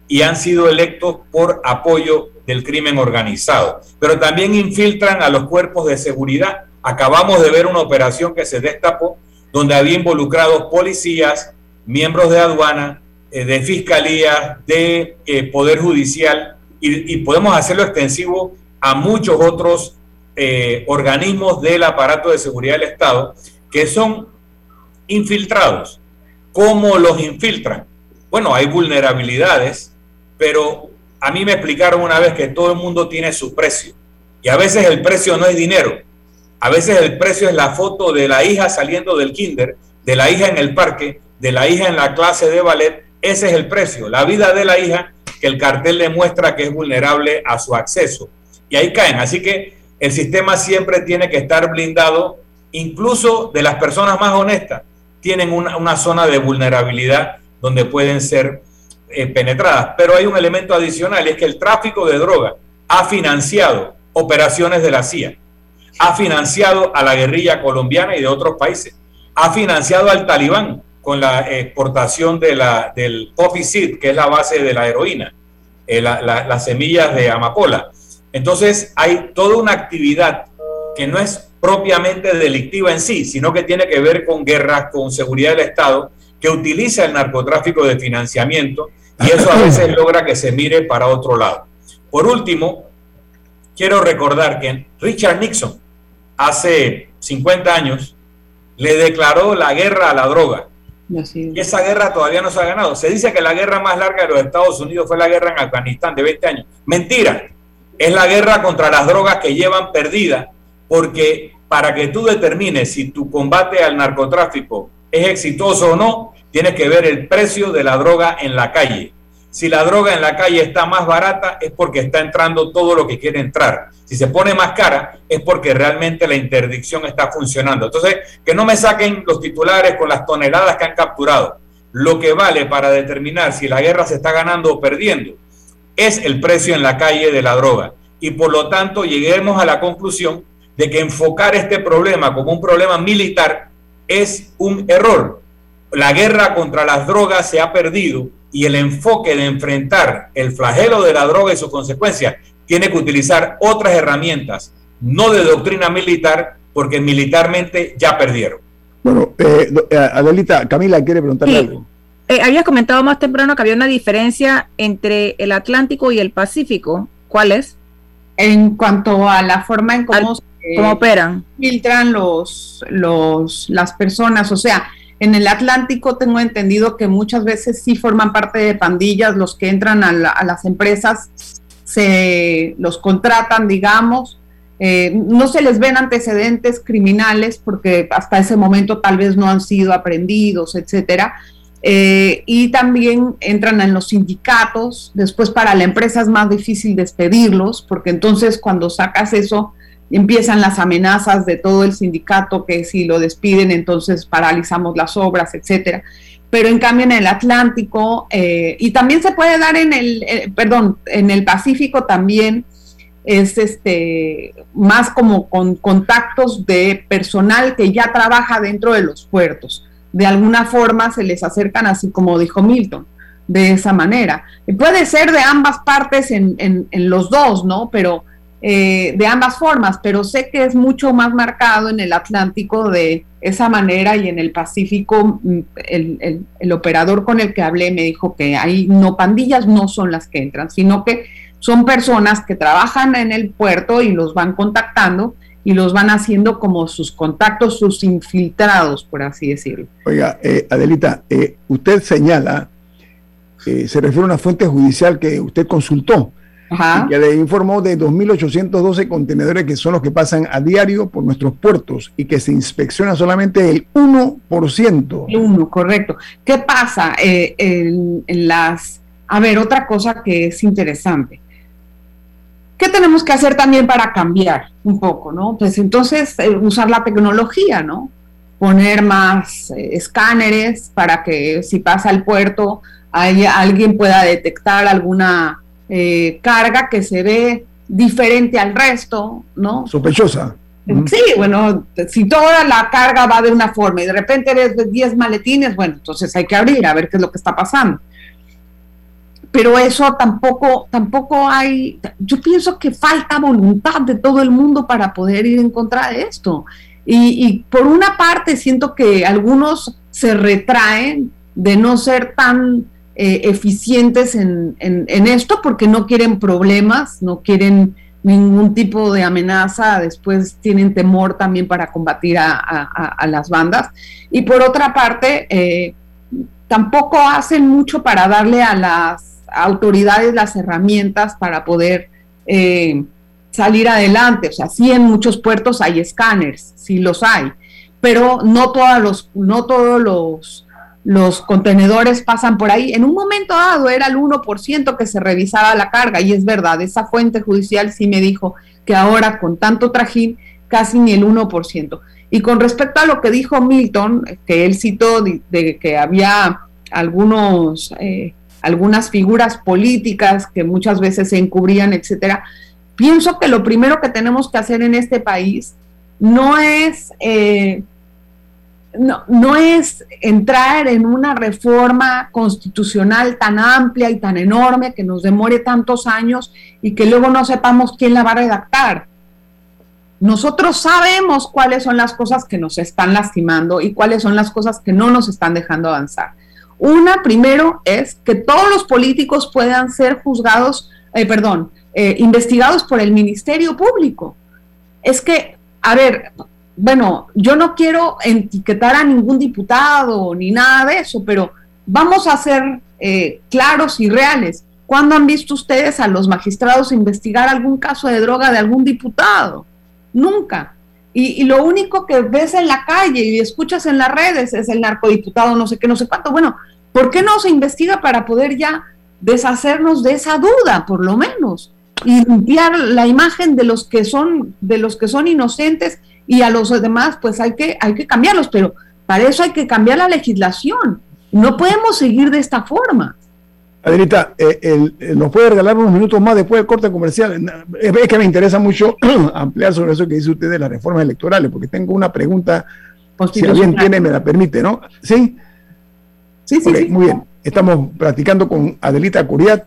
y han sido electos por apoyo del crimen organizado. Pero también infiltran a los cuerpos de seguridad. Acabamos de ver una operación que se destapó donde había involucrados policías, miembros de aduana, eh, de fiscalía, de eh, poder judicial y, y podemos hacerlo extensivo a muchos otros eh, organismos del aparato de seguridad del Estado que son infiltrados. ¿Cómo los infiltran? Bueno, hay vulnerabilidades, pero a mí me explicaron una vez que todo el mundo tiene su precio. Y a veces el precio no es dinero. A veces el precio es la foto de la hija saliendo del kinder, de la hija en el parque, de la hija en la clase de ballet. Ese es el precio, la vida de la hija que el cartel le muestra que es vulnerable a su acceso. Y ahí caen. Así que el sistema siempre tiene que estar blindado, incluso de las personas más honestas, tienen una, zona de vulnerabilidad donde pueden ser eh, penetradas. Pero hay un elemento adicional, es que el tráfico de droga ha financiado operaciones de la CIA, ha financiado a la guerrilla colombiana y de otros países, ha financiado al talibán con la exportación de la, del poppy seed, que es la base de la heroína, eh, las semillas de amapola entonces hay toda una actividad que no es propiamente delictiva en sí, sino que tiene que ver con guerras, con seguridad del Estado, que utiliza el narcotráfico de financiamiento y eso a veces logra que se mire para otro lado. Por último, quiero recordar que Richard Nixon hace 50 años le declaró la guerra a la droga. Y esa guerra todavía no se ha ganado. Se dice que la guerra más larga de los Estados Unidos fue la guerra en Afganistán de 20 años. Mentira es la guerra contra las drogas que llevan perdida, porque para que tú determines si tu combate al narcotráfico es exitoso o no, tienes que ver el precio de la droga en la calle. Si la droga en la calle está más barata es porque está entrando todo lo que quiere entrar. Si se pone más cara es porque realmente la interdicción está funcionando. Entonces, que no me saquen los titulares con las toneladas que han capturado. Lo que vale para determinar si la guerra se está ganando o perdiendo es el precio en la calle de la droga. Y por lo tanto lleguemos a la conclusión de que enfocar este problema como un problema militar es un error. La guerra contra las drogas se ha perdido y el enfoque de enfrentar el flagelo de la droga y sus consecuencias tiene que utilizar otras herramientas, no de doctrina militar, porque militarmente ya perdieron. Bueno, eh, eh Adelita, Camila quiere preguntarle algo. Eh, habías comentado más temprano que había una diferencia entre el Atlántico y el Pacífico. ¿Cuál es? En cuanto a la forma en cómo, operan. Filtran los, los, las personas. O sea, en el Atlántico tengo entendido que muchas veces sí forman parte de pandillas los que entran a, las empresas se los contratan, digamos, eh, no se les ven antecedentes criminales porque hasta ese momento tal vez no han sido aprendidos, etcétera. Eh, y también entran en los sindicatos. Después para la empresa es más difícil despedirlos porque entonces cuando sacas eso empiezan las amenazas de todo el sindicato que si lo despiden entonces paralizamos las obras, etcétera. Pero en cambio en el Atlántico eh, y también se puede dar en el, perdón, en el Pacífico también es este más como con contactos de personal que ya trabaja dentro de los puertos. De alguna forma se les acercan así como dijo Milton, de esa manera. Y puede ser de ambas partes en, en, los dos, ¿no? Pero eh, de ambas formas, pero sé que es mucho más marcado en el Atlántico de esa manera y en el Pacífico mm, el, el, el operador con el que hablé me dijo que ahí no pandillas no son las que entran, sino que son personas que trabajan en el puerto y los van contactando y los van haciendo como sus contactos, sus infiltrados, por así decirlo. Oiga, eh, Adelita, eh, usted señala, eh, se refiere a una fuente judicial que usted consultó, que le informó de 2.812 contenedores que son los que pasan a diario por nuestros puertos y que se inspecciona solamente el 1%. El 1, correcto. ¿Qué pasa en las... A ver, otra cosa que es interesante ¿Qué tenemos que hacer también para cambiar un poco, no? Pues entonces eh, usar la tecnología, ¿no? Poner más eh, escáneres para que si pasa el puerto alguien pueda detectar alguna eh, carga que se ve diferente al resto, ¿no? Sospechosa. Sí, bueno, si toda la carga va de una forma y de repente eres de 10 maletines, bueno, entonces hay que abrir a ver qué es lo que está pasando pero eso tampoco, tampoco hay, yo pienso que falta voluntad de todo el mundo para poder ir en contra de esto. Y, por una parte siento que algunos se retraen de no ser tan eh, eficientes en, esto porque no quieren problemas, no quieren ningún tipo de amenaza, después tienen temor también para combatir a, las bandas. Y por otra parte, eh, tampoco hacen mucho para darle a las autoridades las herramientas para poder eh, salir adelante. O sea, sí en muchos puertos hay escáneres, sí los hay, pero no, todos los, no todos los, los contenedores pasan por ahí. En un momento dado era el 1% que se revisaba la carga y es verdad, esa fuente judicial sí me dijo que ahora con tanto trajín casi ni el 1%. Y con respecto a lo que dijo Milton, que él citó de, que había algunos eh, algunas figuras políticas que muchas veces se encubrían, etcétera. Pienso que lo primero que tenemos que hacer en este país no es, eh, no, no es entrar en una reforma constitucional tan amplia y tan enorme que nos demore tantos años y que luego no sepamos quién la va a redactar. Nosotros sabemos cuáles son las cosas que nos están lastimando y cuáles son las cosas que no nos están dejando avanzar. Una, primero, es que todos los políticos puedan ser juzgados, eh, perdón, eh, investigados por el Ministerio Público. Es que, a ver, bueno, yo no quiero etiquetar a ningún diputado ni nada de eso, pero vamos a ser eh, claros y reales. ¿Cuándo han visto ustedes a los magistrados investigar algún caso de droga de algún diputado? Nunca. Y, y, lo único que ves en la calle y escuchas en las redes es el narcodiputado, no sé qué, no sé cuánto. Bueno, ¿Por qué no se investiga para poder ya deshacernos de esa duda, por lo menos? Y limpiar la imagen de los que son, de los que son inocentes y a los demás, pues hay que, hay que cambiarlos, pero para eso hay que cambiar la legislación. No podemos seguir de esta forma. Adelita, eh, ¿nos puede regalar unos minutos más después del corte comercial? Es que me interesa mucho ampliar sobre eso que dice usted de las reformas electorales, porque tengo una pregunta, si alguien tiene, me la permite, ¿no? Sí. Sí, sí, Muy bien. Estamos practicando con Adelita Curiat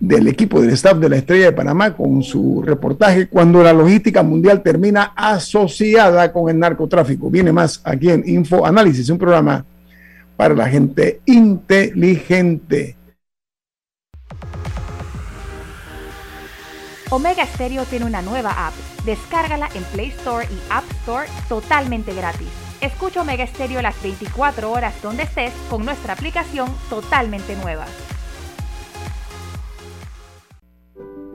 del equipo del staff de la Estrella de Panamá con su reportaje cuando la logística mundial termina asociada con el narcotráfico. Viene más aquí en Info Análisis, un programa para la gente inteligente. Omega Stereo tiene una nueva app. Descárgala en Play Store y App Store totalmente gratis. Escucha Omega Stereo las 24 horas donde estés con nuestra aplicación totalmente nueva.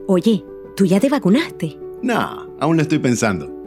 Oye, ¿tú ya te vacunaste? No, aún lo estoy pensando.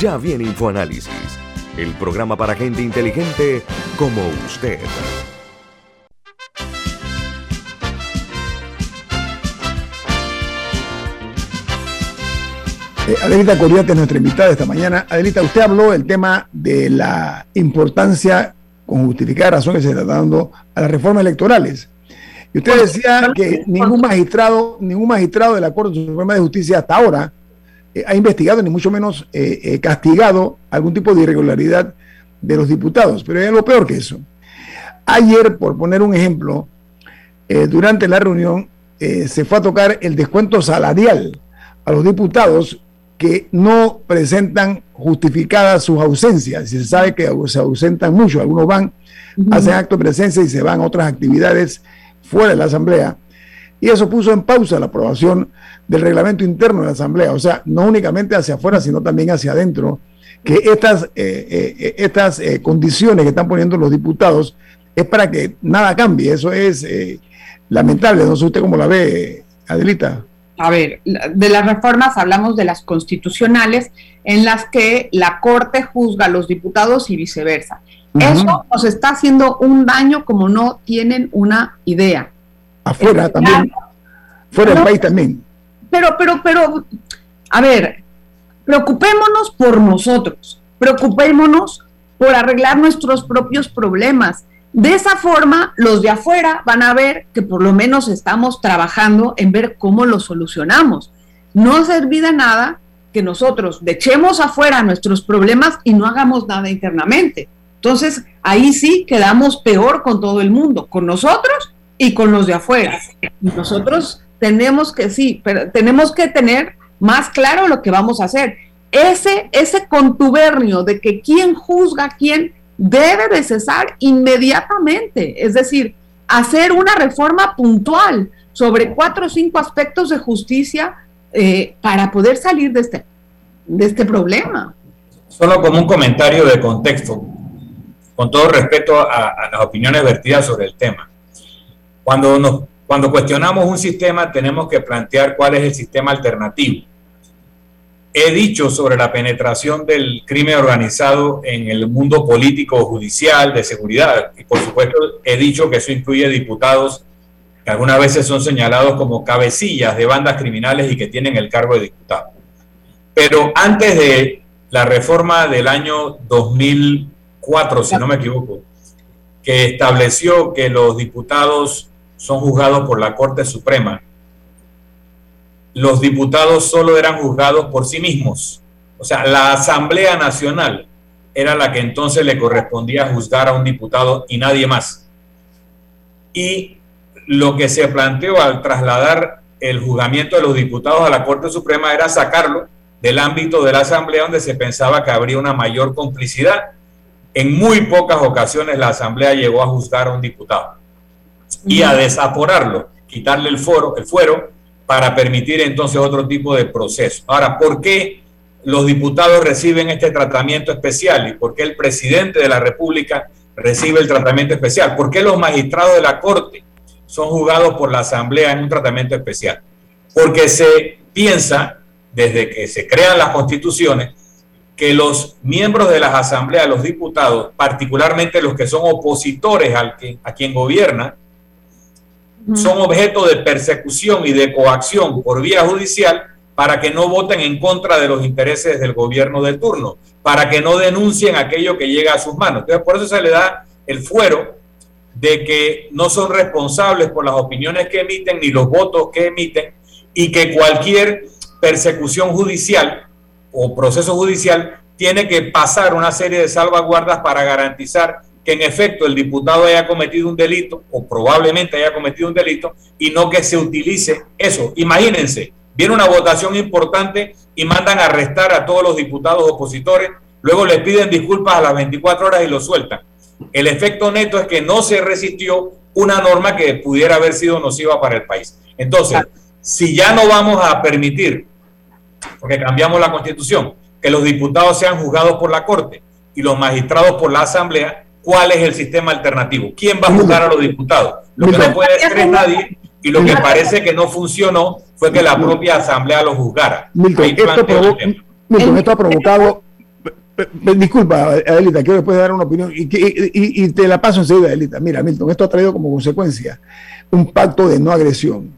Ya viene InfoAnálisis, el programa para gente inteligente como usted. Eh, Adelita Coriate es nuestra invitada esta mañana. Adelita, usted habló del tema de la importancia, con justificada razón, que se está dando a las reformas electorales. Y usted decía que ningún magistrado, ningún magistrado de la Corte Suprema de Justicia hasta ahora eh, ha investigado, ni mucho menos eh, eh, castigado algún tipo de irregularidad de los diputados. Pero hay algo peor que eso. Ayer, por poner un ejemplo, durante la reunión eh, se fue a tocar el descuento salarial a los diputados que no presentan justificadas sus ausencias. Se sabe que se ausentan mucho, algunos van, hacen acto de presencia y se van a otras actividades fuera de la Asamblea. Y eso puso en pausa la aprobación del reglamento interno de la Asamblea, o sea, no únicamente hacia afuera, sino también hacia adentro, que estas, eh, eh, estas eh, condiciones que están poniendo los diputados es para que nada cambie. Eso es eh, lamentable. No sé usted cómo la ve, Adelita. A ver, de las reformas hablamos de las constitucionales en las que la Corte juzga a los diputados y viceversa. Eso nos está haciendo un daño como no tienen una idea. Afuera también, fuera del país también. Pero, pero, pero, a ver, preocupémonos por nosotros, preocupémonos por arreglar nuestros propios problemas. De esa forma, los de afuera van a ver que por lo menos estamos trabajando en ver cómo lo solucionamos. No servir de nada que nosotros echemos afuera nuestros problemas y no hagamos nada internamente. Entonces, ahí sí quedamos peor con todo el mundo, con nosotros y con los de afuera. Nosotros tenemos que, sí, pero tenemos que tener más claro lo que vamos a hacer. Ese, ese contubernio de que quién juzga a quién debe de cesar inmediatamente. Es decir, hacer una reforma puntual sobre cuatro o cinco aspectos de justicia eh, para poder salir de este, de este problema. Solo como un comentario de contexto, con todo respeto a las opiniones vertidas sobre el tema. Cuando, nos, cuando cuestionamos un sistema, tenemos que plantear cuál es el sistema alternativo. He dicho sobre la penetración del crimen organizado en el mundo político, judicial, de seguridad, y por supuesto he dicho que eso incluye diputados que algunas veces son señalados como cabecillas de bandas criminales y que tienen el cargo de diputado. Pero antes de la reforma del año 2004, si no me equivoco, que estableció que los diputados son juzgados por la Corte Suprema, los diputados solo eran juzgados por sí mismos. O sea, la Asamblea Nacional era la que entonces le correspondía juzgar a un diputado y nadie más. Y lo que se planteó al trasladar el juzgamiento de los diputados a la Corte Suprema era sacarlo del ámbito de la Asamblea donde se pensaba que habría una mayor complicidad. En muy pocas ocasiones la Asamblea llegó a juzgar a un diputado y a desaforarlo, quitarle el foro, el fuero para permitir entonces otro tipo de proceso. Ahora, ¿por qué los diputados reciben este tratamiento especial y por qué el presidente de la República recibe el tratamiento especial? ¿Por qué los magistrados de la Corte son juzgados por la Asamblea en un tratamiento especial? Porque se piensa, desde que se crean las constituciones, que los miembros de las asambleas, los diputados, particularmente los que son opositores al que, a quien gobierna, son objeto de persecución y de coacción por vía judicial para que no voten en contra de los intereses del gobierno de turno, para que no denuncien aquello que llega a sus manos. Entonces, por eso se le da el fuero de que no son responsables por las opiniones que emiten ni los votos que emiten y que cualquier persecución judicial o proceso judicial tiene que pasar una serie de salvaguardas para garantizar que en efecto el diputado haya cometido un delito o probablemente haya cometido un delito y no que se utilice eso. Imagínense, viene una votación importante y mandan a arrestar a todos los diputados opositores, luego les piden disculpas a las 24 horas y lo sueltan. El efecto neto es que no se resistió una norma que pudiera haber sido nociva para el país. Entonces, si ya no vamos a permitir porque cambiamos la constitución, que los diputados sean juzgados por la Corte y los magistrados por la Asamblea, ¿cuál es el sistema alternativo? ¿Quién va a juzgar a los diputados? Lo que no puede ser es nadie y lo que parece que no funcionó fue que la propia Asamblea lo juzgara. Milton, esto, ha provocado Disculpa, Adelita, quiero después dar una opinión y, y, te la paso enseguida, Adelita. Mira, Milton, esto ha traído como consecuencia un pacto de no agresión.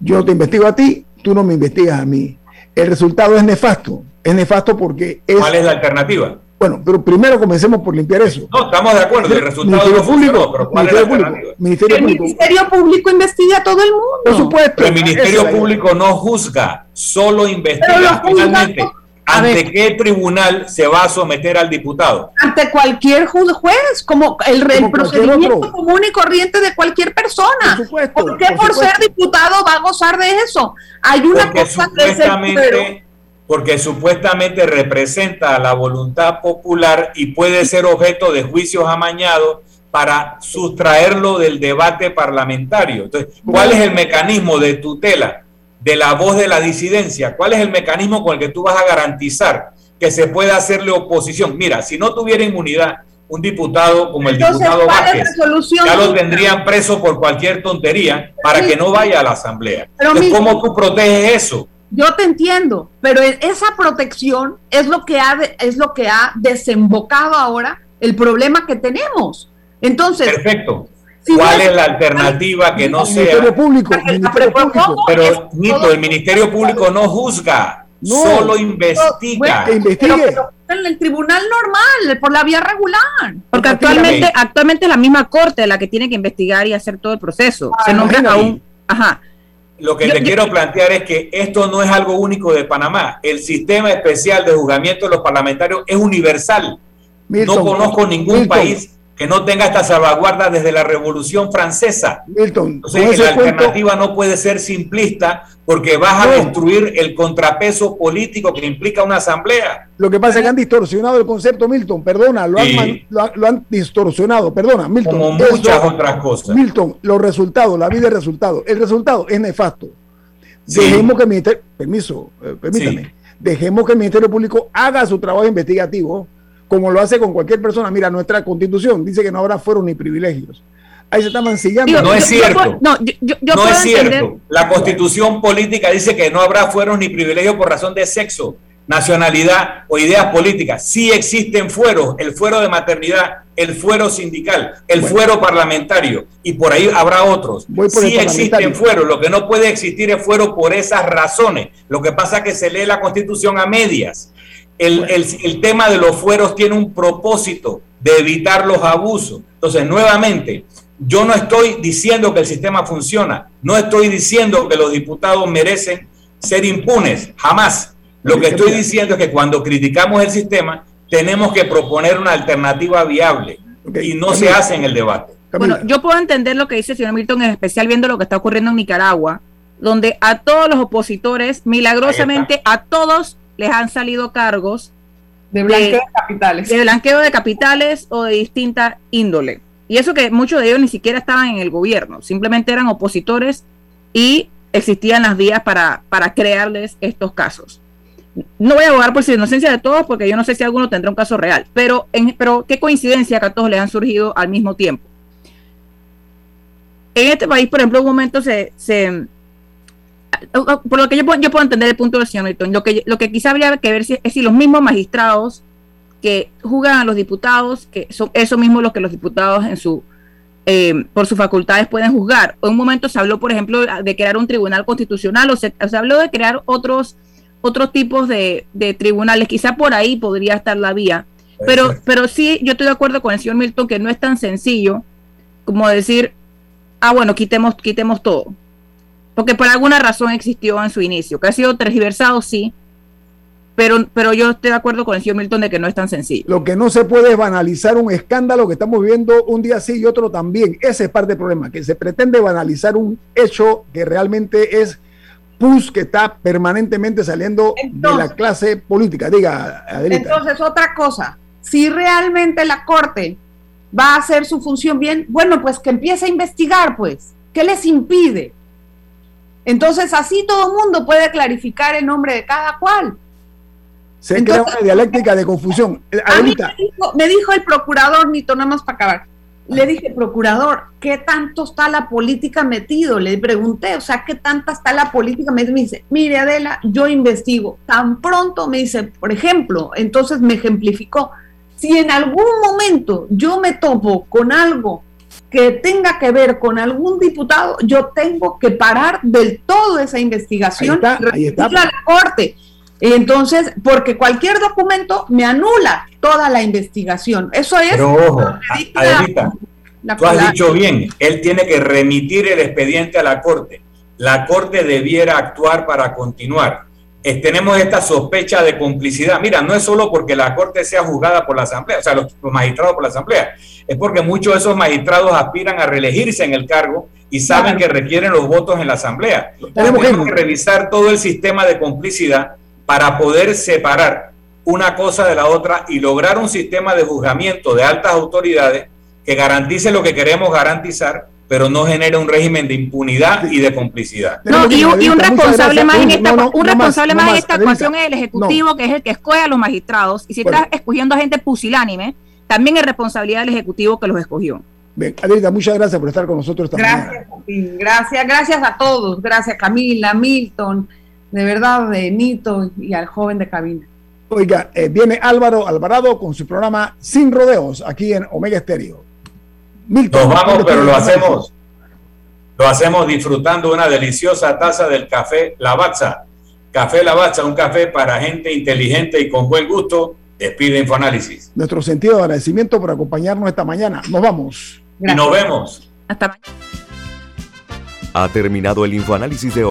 Yo te investigo a ti, tú no me investigas a mí el resultado es nefasto. Es nefasto porque es... ¿Cuál es la alternativa? Bueno, pero primero comencemos por limpiar eso. No, estamos de acuerdo. El resultado Ministerio Público, pero ¿cuál Ministerio es la Público, Ministerio el Público. Ministerio Público investiga a todo el mundo. Por supuesto. Pero el Ministerio Público no juzga, solo investiga. Finalmente, ¿ante qué tribunal se va a someter al diputado? Ante cualquier juez, como el, procedimiento común y corriente de cualquier persona. Por, supuesto, ¿Por qué por, ser diputado va a gozar de eso? Hay una porque cosa supuestamente, porque supuestamente representa la voluntad popular y puede ser objeto de juicios amañados para sustraerlo del debate parlamentario. Entonces, ¿cuál es el mecanismo de tutela de la voz de la disidencia? ¿Cuál es el mecanismo con el que tú vas a garantizar que se pueda hacerle oposición? Mira, si no tuviera inmunidad, un diputado como el diputado Vázquez, ya lo tendrían preso por cualquier tontería para que no vaya a la asamblea. Pero ¿Cómo tú proteges eso? Yo te entiendo, pero esa protección es lo que ha es lo que ha desembocado ahora el problema que tenemos. Entonces, perfecto. ¿Cuál es la alternativa que no sea? Ministerio Público. Pero, Nito, el Ministerio Público no juzga, solo investiga. investigue en el tribunal normal, por la vía regular. Porque actualmente, actualmente es la misma corte la que tiene que investigar y hacer todo el proceso. Se nombra aún. Ajá. Lo que te quiero plantear es que esto no es algo único de Panamá. El sistema especial de juzgamiento de los parlamentarios es universal. no conozco ningún país que no tenga esta salvaguarda desde la Revolución Francesa. Milton, Entonces, la alternativa no puede ser simplista porque vas a destruir el contrapeso político que implica una asamblea. Lo que pasa es que han distorsionado el concepto, Milton, perdona, lo, han, lo, han, distorsionado, perdona, Milton. Como muchas otras cosas. Milton, los resultados, la vida es resultado. El resultado es nefasto. Dejemos que el Ministerio, permiso, eh, permítame, dejemos que el Ministerio Público haga su trabajo investigativo como lo hace con cualquier persona. Mira, nuestra constitución dice que no habrá fueros ni privilegios. Ahí se está mancillando. no es cierto. no, no es cierto. La constitución política dice que no habrá fueros ni privilegios por razón de sexo, nacionalidad o ideas políticas. Sí existen fueros, el fuero de maternidad, el fuero sindical, el fuero parlamentario y por ahí habrá otros. Sí existen fueros, lo que no puede existir es fuero por esas razones. Lo que pasa es que se lee la constitución a medias el, tema de los fueros tiene un propósito de evitar los abusos. Entonces, nuevamente, yo no estoy diciendo que el sistema funciona, no estoy diciendo que los diputados merecen ser impunes, jamás. Lo que estoy diciendo es que cuando criticamos el sistema, tenemos que proponer una alternativa viable y no se hace en el debate. Bueno, yo puedo entender lo que dice el señor Milton, en especial viendo lo que está ocurriendo en Nicaragua, donde a todos los opositores, milagrosamente a todos les han salido cargos de blanqueo de, capitales. De blanqueo de capitales o de distinta índole. Y eso que muchos de ellos ni siquiera estaban en el gobierno, simplemente eran opositores y existían las vías para, para crearles estos casos. no voy a abogar por la inocencia de todos porque yo no sé si alguno tendrá un caso real, pero, en, pero qué coincidencia que a todos les han surgido al mismo tiempo. En este país, por ejemplo, en un momento se, se por lo que yo, yo, puedo entender el punto del señor Milton, lo que, lo que quizá habría que ver si, es si los mismos magistrados que juzgan a los diputados, que son eso mismo lo que los diputados en su eh, por sus facultades pueden juzgar. En un momento se habló, por ejemplo, de crear un tribunal constitucional o se, se habló de crear otros otros tipos de, de, tribunales. Quizá por ahí podría estar la vía. Pero, pero sí, yo estoy de acuerdo con el señor Milton que no es tan sencillo como decir, ah, bueno, quitemos, quitemos todo. Porque por alguna razón existió en su inicio, que ha sido tergiversado, sí, pero, pero yo estoy de acuerdo con el señor Milton de que no es tan sencillo. Lo que no se puede es banalizar un escándalo que estamos viviendo un día sí y otro también. Ese es parte del problema, que se pretende banalizar un hecho que realmente es pus que está permanentemente saliendo de la clase política. Diga, Adelita. Entonces, otra cosa, si realmente la Corte va a hacer su función bien, bueno, pues que empiece a investigar, pues. ¿Qué les impide? Entonces, así todo el mundo puede clarificar el nombre de cada cual. Se crea una dialéctica de confusión. A mí me, dijo, el procurador, Nito, nada más para acabar. Le dije, procurador, ¿qué tanto está la política metido? Le pregunté, o sea, ¿qué tanta está la política metido? Me dice, mire Adela, yo investigo. Tan pronto me dice, por ejemplo, entonces me ejemplificó, si en algún momento yo me topo con algo que tenga que ver con algún diputado, yo tengo que parar del todo esa investigación ahí está, a la corte. Entonces, porque cualquier documento me anula toda la investigación. Eso es. Pero ojo, Adelita, tú has dicho bien, él tiene que remitir el expediente a la Corte. La Corte debiera actuar para continuar. Tenemos esta sospecha de complicidad. Mira, no es solo porque la Corte sea juzgada por la Asamblea, o sea, los, los magistrados por la Asamblea, es porque muchos de esos magistrados aspiran a reelegirse en el cargo y saben que requieren los votos en la Asamblea. Tenemos que revisar todo el sistema de complicidad para poder separar una cosa de la otra y lograr un sistema de juzgamiento de altas autoridades que garantice lo que queremos garantizar, pero no genere un régimen de impunidad y de complicidad. No, y, un, responsable más en esta, un responsable más, en esta ecuación es el Ejecutivo, que es el que escoge a los magistrados, y si estás escogiendo a gente pusilánime, también es responsabilidad del Ejecutivo que los escogió. Bien, Adelita, muchas gracias por estar con nosotros esta gracias, Gracias, gracias a todos. Gracias, Camila, Milton, de verdad, de Nito y al joven de cabina. Oiga, eh, viene Álvaro Alvarado con su programa Sin Rodeos aquí en Omega Estéreo. Nos vamos, pero lo hacemos, lo hacemos disfrutando una deliciosa taza del café Lavazza. Café Lavazza, un café para gente inteligente y con buen gusto. Despide Infoanálisis. Nuestro sentido de agradecimiento por acompañarnos esta mañana. Nos vamos. Y nos vemos. Hasta mañana. Ha terminado el Infoanálisis de hoy.